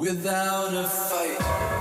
without a fight.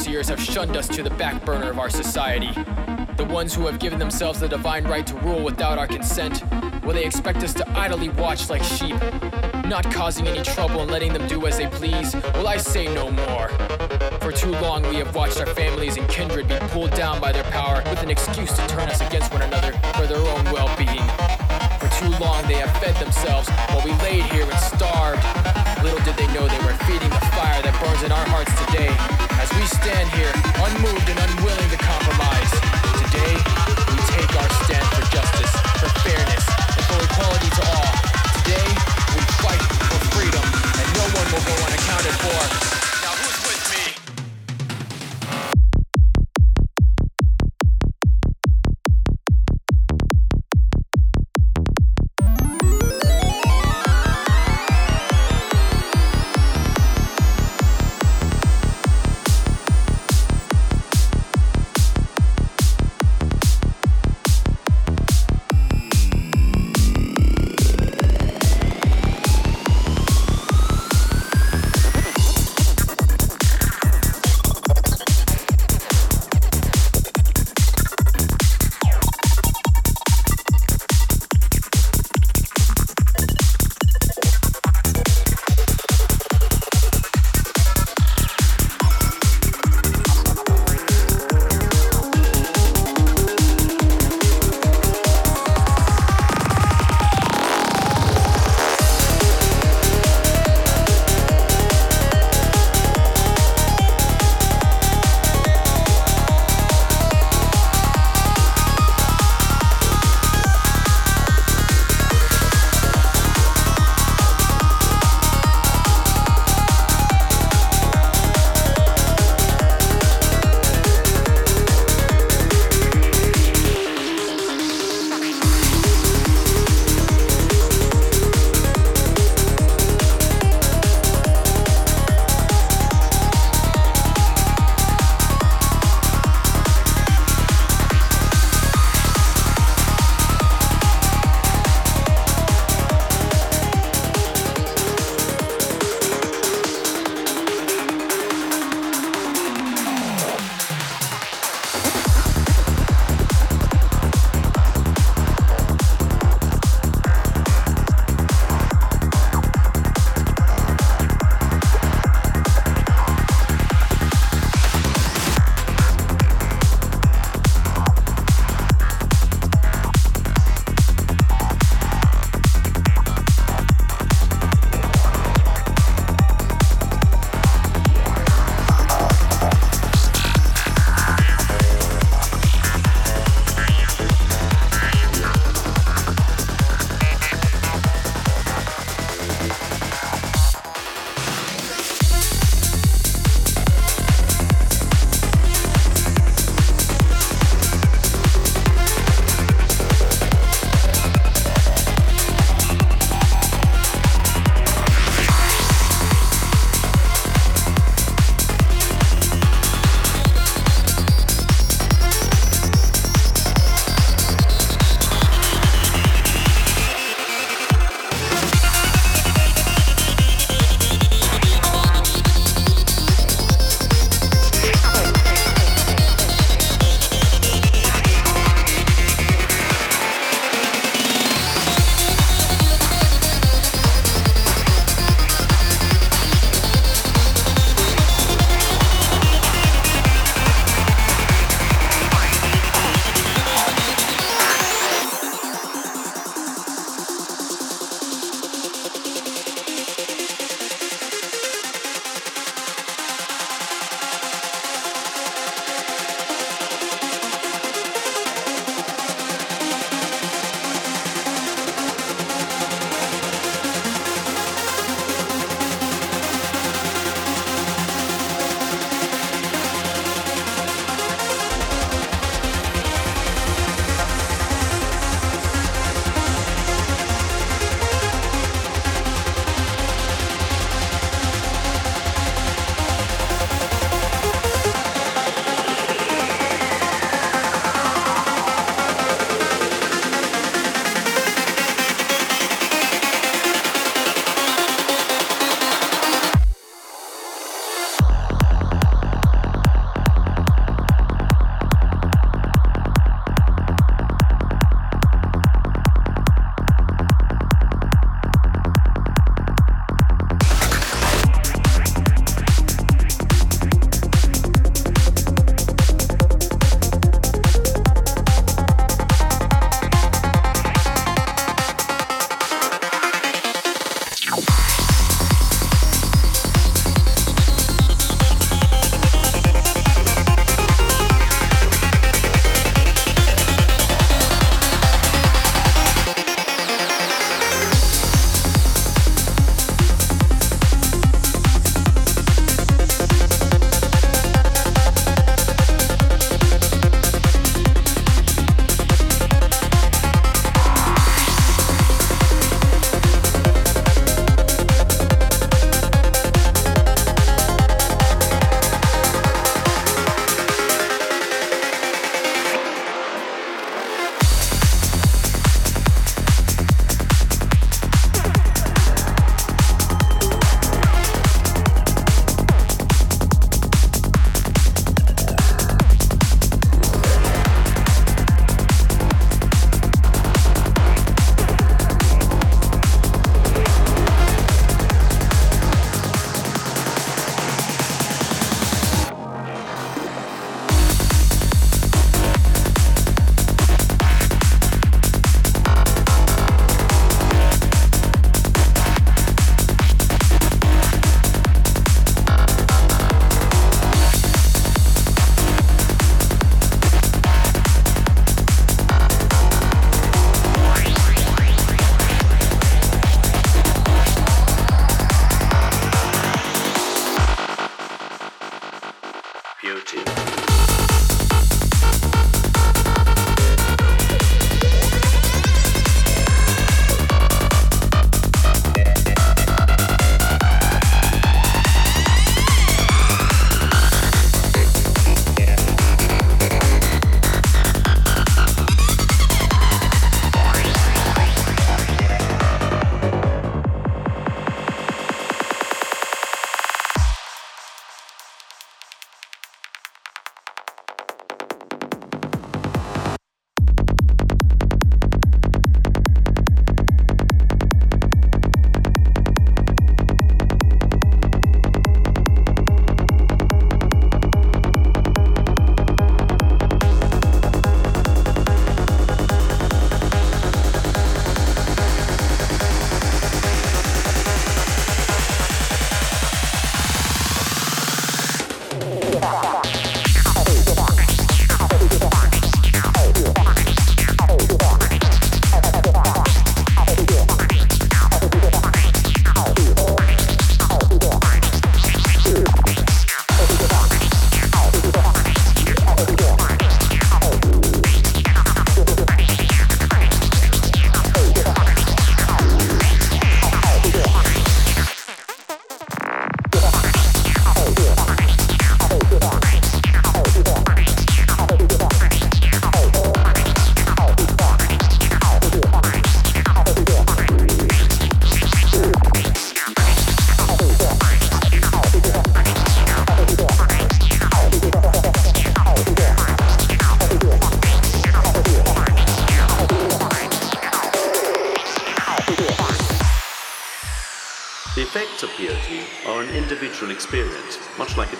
Overseers have shunned us to the back burner of our society. The ones who have given themselves the divine right to rule without our consent, will they expect us to idly watch like sheep, not causing any trouble and letting them do as they please? Will I say no more? For too long, we have watched our families and kindred be pulled down by their power with an excuse to turn us against one another for their own well being. For too long, they have fed themselves while we laid here and starved. Little did they know they were feeding the fire that burns in our hearts today. As we stand here, unmoved and unwilling to compromise. Today, we take our stand for justice, for fairness, and for equality to all. Today, we fight for freedom, and no one will go unaccounted for.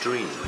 Dream.